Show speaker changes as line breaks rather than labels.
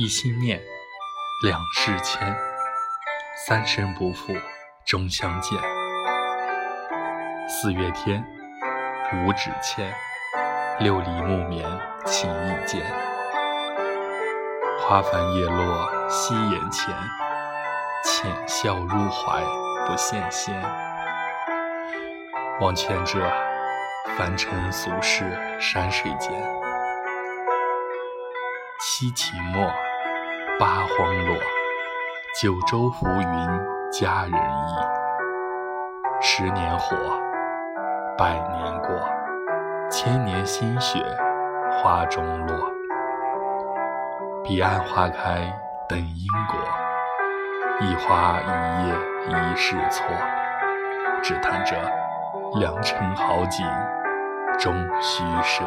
一心念，两世牵，三生不负终相见。四月天，五指牵，六里木棉情意坚。花繁叶落夕颜前，浅笑入怀不羡仙。望劝这凡尘俗世山水间，七情墨。八荒落，九州浮云佳人意。十年火，百年过，千年心血花中落。彼岸花开等因果，一花一叶一世错。只叹这良辰好景终虚设。